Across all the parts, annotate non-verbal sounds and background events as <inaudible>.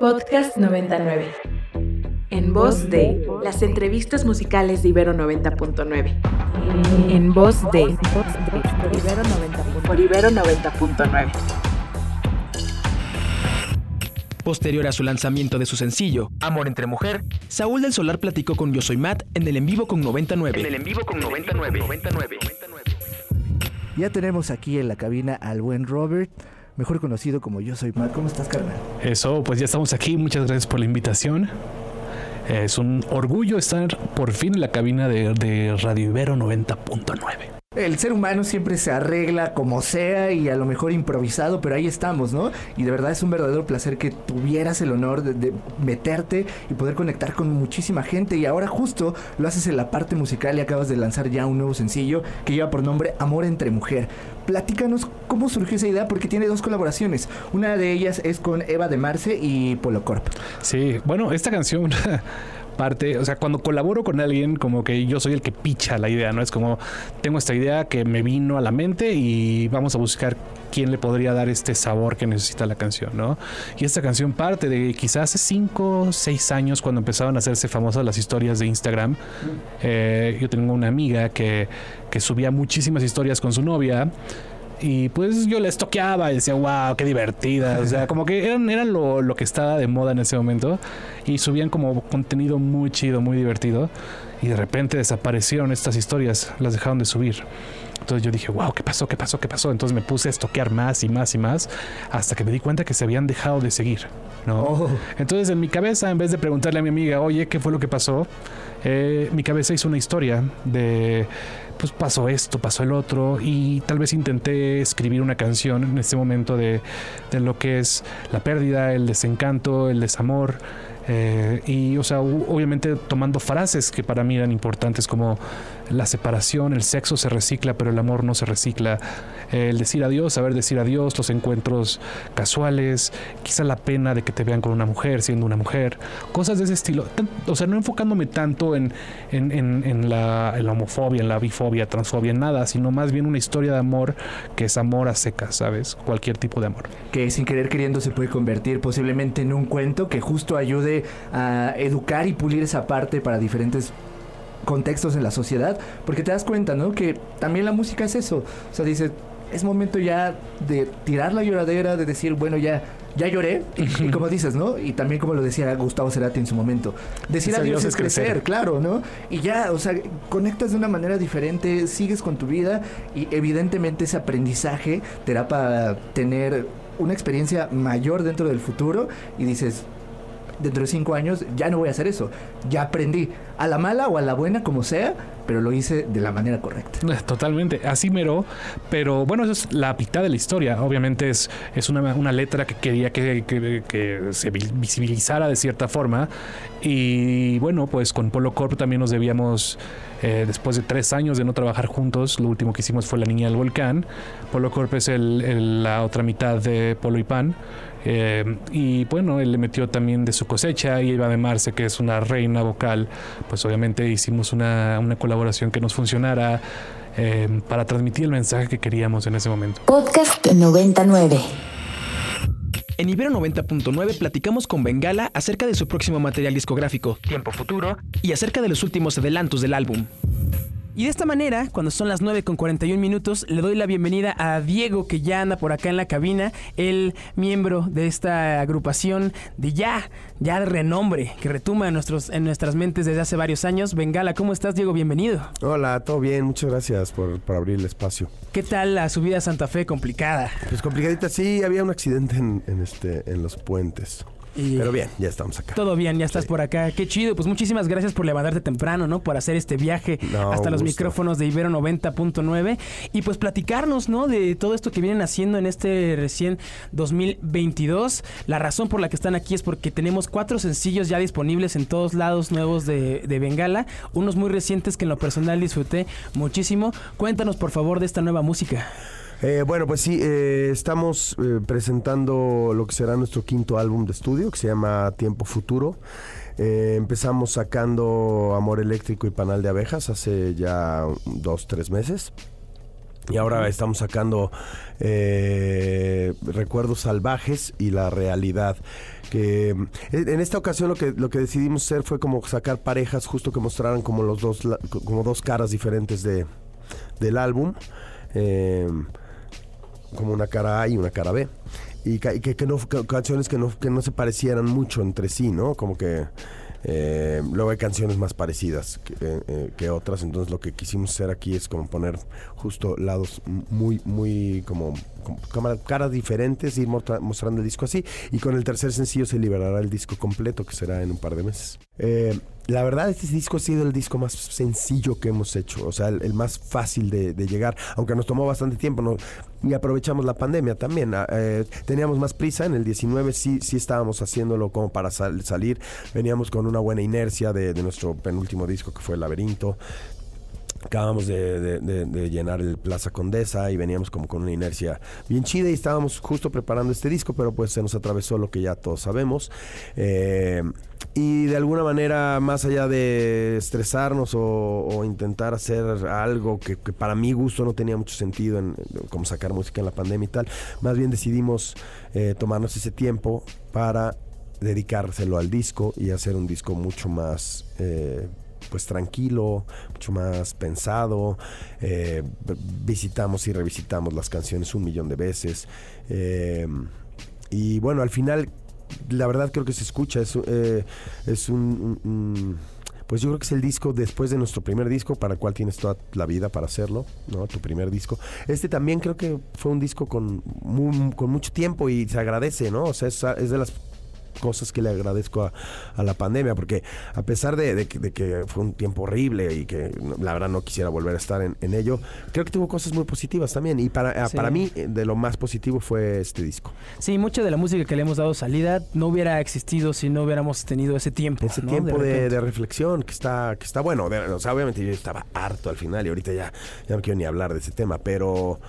Podcast 99. En voz de las entrevistas musicales de Ibero 90.9. En voz de Ibero 90.9. Por Ibero 90.9. Posterior a su lanzamiento de su sencillo, Amor entre Mujer, Saúl del Solar platicó con Yo Soy Matt en el en vivo con 99. En el en vivo con 99. 99. Ya tenemos aquí en la cabina al buen Robert, mejor conocido como Yo Soy Matt. ¿Cómo estás, carnal? Eso, pues ya estamos aquí. Muchas gracias por la invitación. Es un orgullo estar por fin en la cabina de, de Radio Ibero 90.9. El ser humano siempre se arregla como sea y a lo mejor improvisado, pero ahí estamos, ¿no? Y de verdad es un verdadero placer que tuvieras el honor de, meterte y poder conectar con muchísima gente. Y ahora justo lo haces en la parte musical y acabas de lanzar ya un nuevo sencillo que lleva por nombre Amor entre Mujer. Platícanos cómo surgió esa idea porque tiene dos colaboraciones. Una de ellas es con Eva de Marce y Polo Corp. Sí, bueno, esta canción... <laughs> parte, o sea, cuando colaboro con alguien, como que yo soy el que picha la idea, ¿no? Es como, tengo esta idea que me vino a la mente y vamos a buscar quién le podría dar este sabor que necesita la canción, ¿no? Y esta canción parte de quizás hace 5, 6 años cuando empezaron a hacerse famosas las historias de Instagram. Eh, yo tengo una amiga que, que subía muchísimas historias con su novia. Y pues yo les toqueaba y decía, wow, qué divertida. O sea, como que eran, eran lo, lo, que estaba de moda en ese momento. Y subían como contenido muy chido, muy divertido. Y de repente desaparecieron estas historias, las dejaron de subir. Entonces yo dije, wow, ¿qué pasó? ¿Qué pasó? ¿Qué pasó? Entonces me puse a estoquear más y más y más hasta que me di cuenta que se habían dejado de seguir. ¿no? Oh. Entonces en mi cabeza, en vez de preguntarle a mi amiga, oye, ¿qué fue lo que pasó? Eh, mi cabeza hizo una historia de pues pasó esto, pasó el otro y tal vez intenté escribir una canción en este momento de, de lo que es la pérdida, el desencanto, el desamor. Eh, y, o sea, obviamente tomando frases que para mí eran importantes como la separación, el sexo se recicla, pero el amor no se recicla. El decir adiós, saber decir adiós, los encuentros casuales, quizá la pena de que te vean con una mujer siendo una mujer, cosas de ese estilo. O sea, no enfocándome tanto en, en, en, la, homofobia, en la bifobia, transfobia, en nada, sino más bien una historia de amor que es amor a secas, ¿sabes? Cualquier tipo de amor. Que sin querer queriendo se puede convertir posiblemente en un cuento que justo ayude a educar y pulir esa parte para diferentes contextos en la sociedad, porque te das cuenta, ¿no? Que también la música es eso. O sea, dice, es momento ya de tirar la lloradera, de decir, bueno, ya ya lloré, y como dices, ¿no? Y también como lo decía Gustavo Cerati en su momento, decir adiós es crecer, crecer, claro, ¿no? Y ya, o sea, conectas de una manera diferente, sigues con tu vida y evidentemente ese aprendizaje te da para tener una experiencia mayor dentro del futuro y dices, dentro de cinco años ya no voy a hacer eso. Ya aprendí, a la mala o a la buena, como sea, pero lo hice de la manera correcta. <laughs> Totalmente, así mero, pero bueno, eso es la mitad de la historia. Obviamente es, es una, una letra que quería que, que, que, se visibilizara de cierta forma. Y bueno, pues con Polo Corp también nos debíamos... Eh, después de tres años de no trabajar juntos, lo último que hicimos fue La Niña del Volcán. Polo Corp es el, el, la otra mitad de Polo y Pan. Eh, y bueno, él le metió también de su cosecha y Eva de Marce, que es una reina vocal, pues obviamente hicimos una, una colaboración que nos funcionara eh, para transmitir el mensaje que queríamos en ese momento. Podcast 99. En Ibero 90.9 platicamos con Bengala acerca de su próximo material discográfico, Tiempo Futuro, y acerca de los últimos adelantos del álbum. Y de esta manera, cuando son las 9 con 41 minutos, le doy la bienvenida a Diego, que ya anda por acá en la cabina, el miembro de esta agrupación de ya, ya de renombre, que retuma en, nuestros, en nuestras mentes desde hace varios años. Bengala, ¿cómo estás, Diego? Bienvenido. Hola, todo bien, muchas gracias por, por abrir el espacio. ¿Qué tal la subida a Santa Fe? Complicada. Pues complicadita, sí, había un accidente en, en este, en los puentes. Y Pero bien, ya estamos acá. Todo bien, ya estás sí. por acá. Qué chido. Pues muchísimas gracias por levantarte temprano, ¿no? Por hacer este viaje no, hasta los gusto. micrófonos de Ibero 90.9 y pues platicarnos, ¿no? De todo esto que vienen haciendo en este recién 2022. La razón por la que están aquí es porque tenemos cuatro sencillos ya disponibles en todos lados nuevos de, de Bengala. Unos muy recientes que en lo personal disfruté muchísimo. Cuéntanos, por favor, de esta nueva música. Eh, bueno, pues sí, eh, estamos eh, presentando lo que será nuestro quinto álbum de estudio, que se llama Tiempo Futuro. Eh, empezamos sacando Amor Eléctrico y Panal de Abejas hace ya dos, tres meses. Y ahora estamos sacando eh, Recuerdos Salvajes y La Realidad. Que eh, en esta ocasión lo que, lo que decidimos hacer fue como sacar parejas justo que mostraran como los dos, como dos caras diferentes de, del álbum. Como una cara A y una cara B. Y que, no, canciones que no, que no se parecieran mucho entre sí, ¿no? Como que eh, luego hay canciones más parecidas eh, eh, que, otras, entonces lo que quisimos hacer aquí es como poner justo lados muy, muy como, caras diferentes, ir mostrando el disco así. Y con el tercer sencillo se liberará el disco completo, que será en un par de meses. La verdad, este disco ha sido el disco más sencillo que hemos hecho, o sea, el, más fácil de, llegar, aunque nos tomó bastante tiempo. ¿no? y aprovechamos la pandemia también. Ah, eh, teníamos más prisa, en el 19 sí, sí estábamos haciéndolo como para salir, veníamos con una buena inercia de, nuestro penúltimo disco que fue El Laberinto. Acabamos de, llenar el Plaza Condesa y veníamos como con una inercia bien chida y estábamos justo preparando este disco, pero pues se nos atravesó lo que ya todos sabemos. Eh, y de alguna manera, más allá de estresarnos o, intentar hacer algo que, para mi gusto no tenía mucho sentido, en, como sacar música en la pandemia y tal, más bien decidimos eh, tomarnos ese tiempo para dedicárselo al disco y hacer un disco mucho más eh, pues tranquilo, mucho más pensado. Eh, visitamos y revisitamos las canciones un millón de veces. y bueno, al final la verdad creo que se escucha, es, eh, es un, Pues yo creo que es el disco después de nuestro primer disco, para el cual tienes toda la vida para hacerlo, ¿no? Tu primer disco. Este también creo que fue un disco con, con mucho tiempo y se agradece, ¿no? O sea, es, es de las cosas que le agradezco a, la pandemia, porque a pesar de, que fue un tiempo horrible y que la verdad no quisiera volver a estar en, ello, creo que tuvo cosas muy positivas también. Y para, para mí, eh, de lo más positivo fue este disco. Sí, mucha de la música que le hemos dado salida no hubiera existido si no hubiéramos tenido ese tiempo. Ese tiempo de, reflexión que está, que está bueno. O sea, obviamente yo estaba harto al final y ahorita ya, ya no quiero ni hablar de ese tema, pero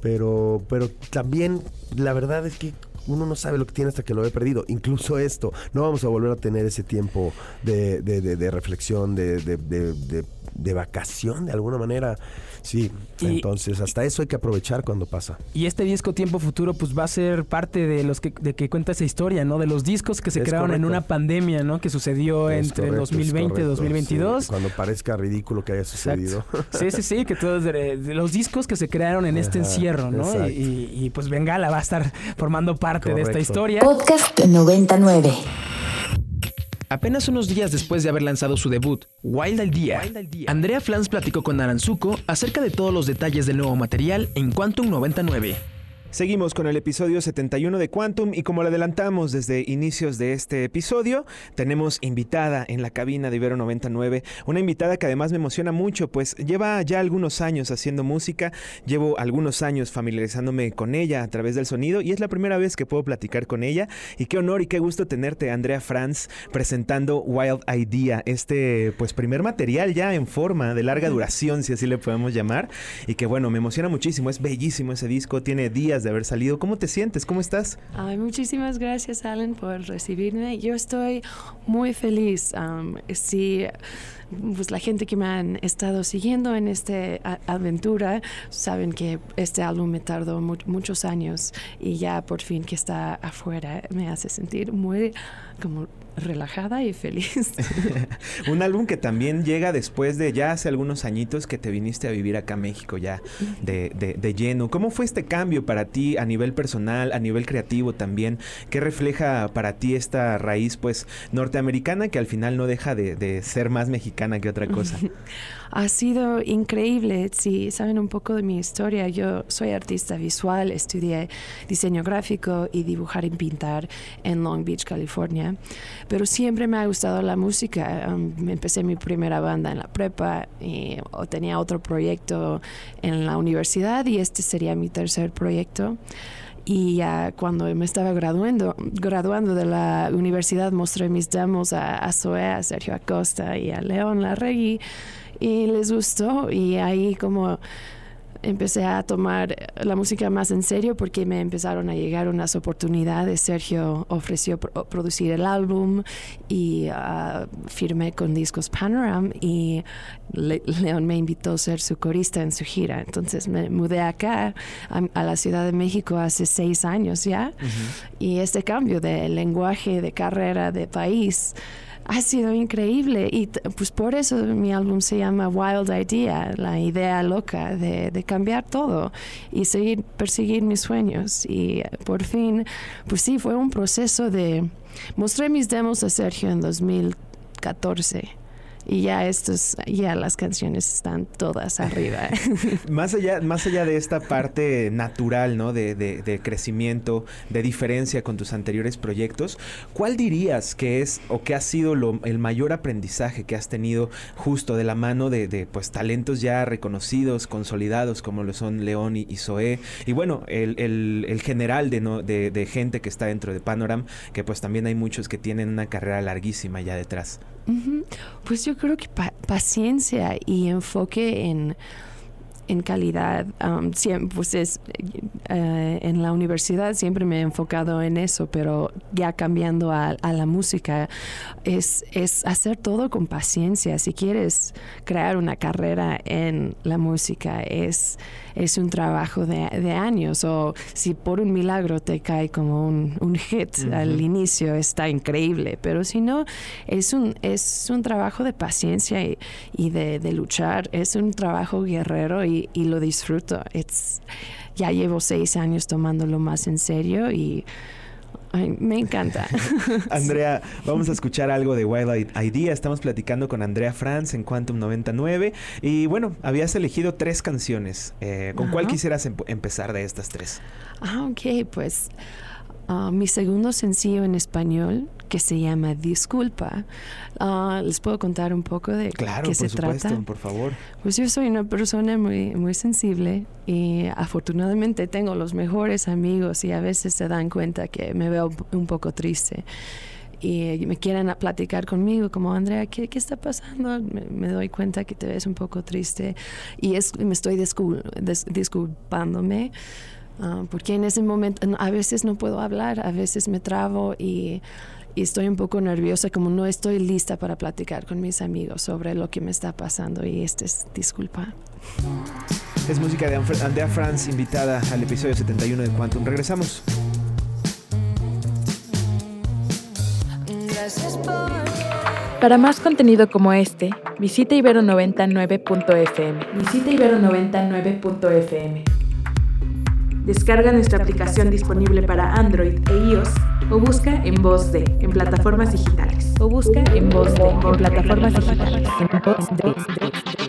pero pero también la verdad es que uno no sabe lo que tiene hasta que lo he perdido. Incluso esto, no vamos a volver a tener ese tiempo de, de, de, reflexión, de, de, vacación de alguna manera. Sí, entonces hasta eso hay que aprovechar cuando pasa. Y este disco Tiempo Futuro pues va a ser parte de los que, de que cuenta esa historia, ¿no? De los discos que se crearon en una pandemia, ¿no? Que sucedió entre 2020 y 2022. cuando parezca ridículo que haya sucedido. Sí, sí, sí, que todos de, los discos que se crearon en este encierro, ¿no? Y, y, pues Bengala va a estar formando parte de esta historia. Podcast 99. Apenas unos días después de haber lanzado su debut, Wild Idea, Andrea Flans platicó con Aranzuko acerca de todos los detalles del nuevo material en Quantum 99. Seguimos con el episodio 71 de Quantum y como lo adelantamos desde inicios de este episodio, tenemos invitada en la cabina de Ibero 99, una invitada que además me emociona mucho, pues lleva ya algunos años haciendo música, llevo algunos años familiarizándome con ella a través del sonido y es la primera vez que puedo platicar con ella y qué honor y qué gusto tenerte Andrea Franz presentando Wild Idea, este pues primer material ya en forma de larga duración, si así le podemos llamar, y que bueno, me emociona muchísimo, es bellísimo ese disco, tiene días de haber salido. ¿Cómo te sientes? ¿Cómo estás? Muchísimas gracias, Alan, por recibirme. Yo estoy muy feliz. sí, pues la gente que me han estado siguiendo en esta aventura saben que este álbum me tardó muchos años y ya por fin que está afuera me hace sentir muy como relajada y feliz. <laughs> <laughs> un álbum que también llega después de ya hace algunos añitos que te viniste a vivir acá a México ya de, de, lleno. ¿Cómo fue este cambio para ti a nivel personal, a nivel creativo también? ¿Qué refleja para ti esta raíz pues norteamericana que al final no deja de, de ser más mexicana que otra cosa? <laughs> ha sido increíble. Si saben un poco de mi historia, yo soy artista visual, estudié diseño gráfico y dibujar y pintar en Long Beach, California, pero siempre me ha gustado la música. Um, empecé mi primera banda en la prepa y tenía otro proyecto en la universidad y este sería mi tercer proyecto. Y cuando me estaba graduando, graduando de la universidad, mostré mis demos a, a Zoe, a Sergio Acosta y a León Larregui y les gustó y ahí como empecé a tomar la música más en serio porque me empezaron a llegar unas oportunidades. Sergio ofreció producir el álbum y uh, firmé con Discos Panoram y León me invitó a ser su corista en su gira. Entonces me mudé acá a, la Ciudad de México hace seis años ya y este cambio de lenguaje, de carrera, de país ha sido increíble y pues por eso mi álbum se llama Wild Idea, la idea loca de, cambiar todo y seguir, perseguir mis sueños. Y por fin, pues sí, fue un proceso de... Mostré mis demos a Sergio en 2014 y ya estos ya las canciones están todas arriba. <laughs> Más allá más allá de esta parte natural no de, de, crecimiento de diferencia con tus anteriores proyectos cuál dirías que es o que ha sido lo, el mayor aprendizaje que has tenido justo de la mano de, pues talentos ya reconocidos consolidados como lo son León y, Zoé y bueno el, el, general de, no, de gente que está dentro de Panoram que pues también hay muchos que tienen una carrera larguísima ya detrás pues yo creo que paciencia y enfoque en, en calidad, um, siempre, pues es, eh, en la universidad siempre me he enfocado en eso, pero ya cambiando a, a, la música, es, es hacer todo con paciencia. Si quieres crear una carrera en la música, es es un trabajo de, años. O si por un milagro te cae como un, hit al inicio está increíble, pero si no es un, es un trabajo de paciencia y, de, luchar, es un trabajo guerrero y, lo disfruto. ya llevo seis años tomándolo más en serio y me encanta. <laughs> Andrea, vamos a escuchar algo de Wild Idea. Estamos platicando con Andrea Franz en Quantum 99. Y bueno, habías elegido tres canciones. Eh, ¿Con cuál quisieras empezar de estas tres? Ah, ok, pues Ah, mi segundo sencillo en español que se llama Disculpa. Ah, les puedo contar un poco de qué se trata. por favor. Pues yo soy una persona muy muy sensible y afortunadamente tengo los mejores amigos y a veces se dan cuenta que me veo un poco triste y me quieren platicar conmigo, como Andrea, ¿qué, qué está pasando? Me, doy cuenta que te ves un poco triste y es, me estoy disculpándome. Ah, porque en ese momento a veces no puedo hablar, a veces me trabo y, estoy un poco nerviosa, como no estoy lista para platicar con mis amigos sobre lo que me está pasando y este es disculpa. Es música de Andrea Franz, invitada al episodio 71 de Quantum. Regresamos. Para más contenido como este, visita ibero99.fm. Visita ibero99.fm. Descarga nuestra aplicación disponible para Android e iOS o busca en voz de en plataformas digitales. O busca en voz de en plataformas digitales. En voz de.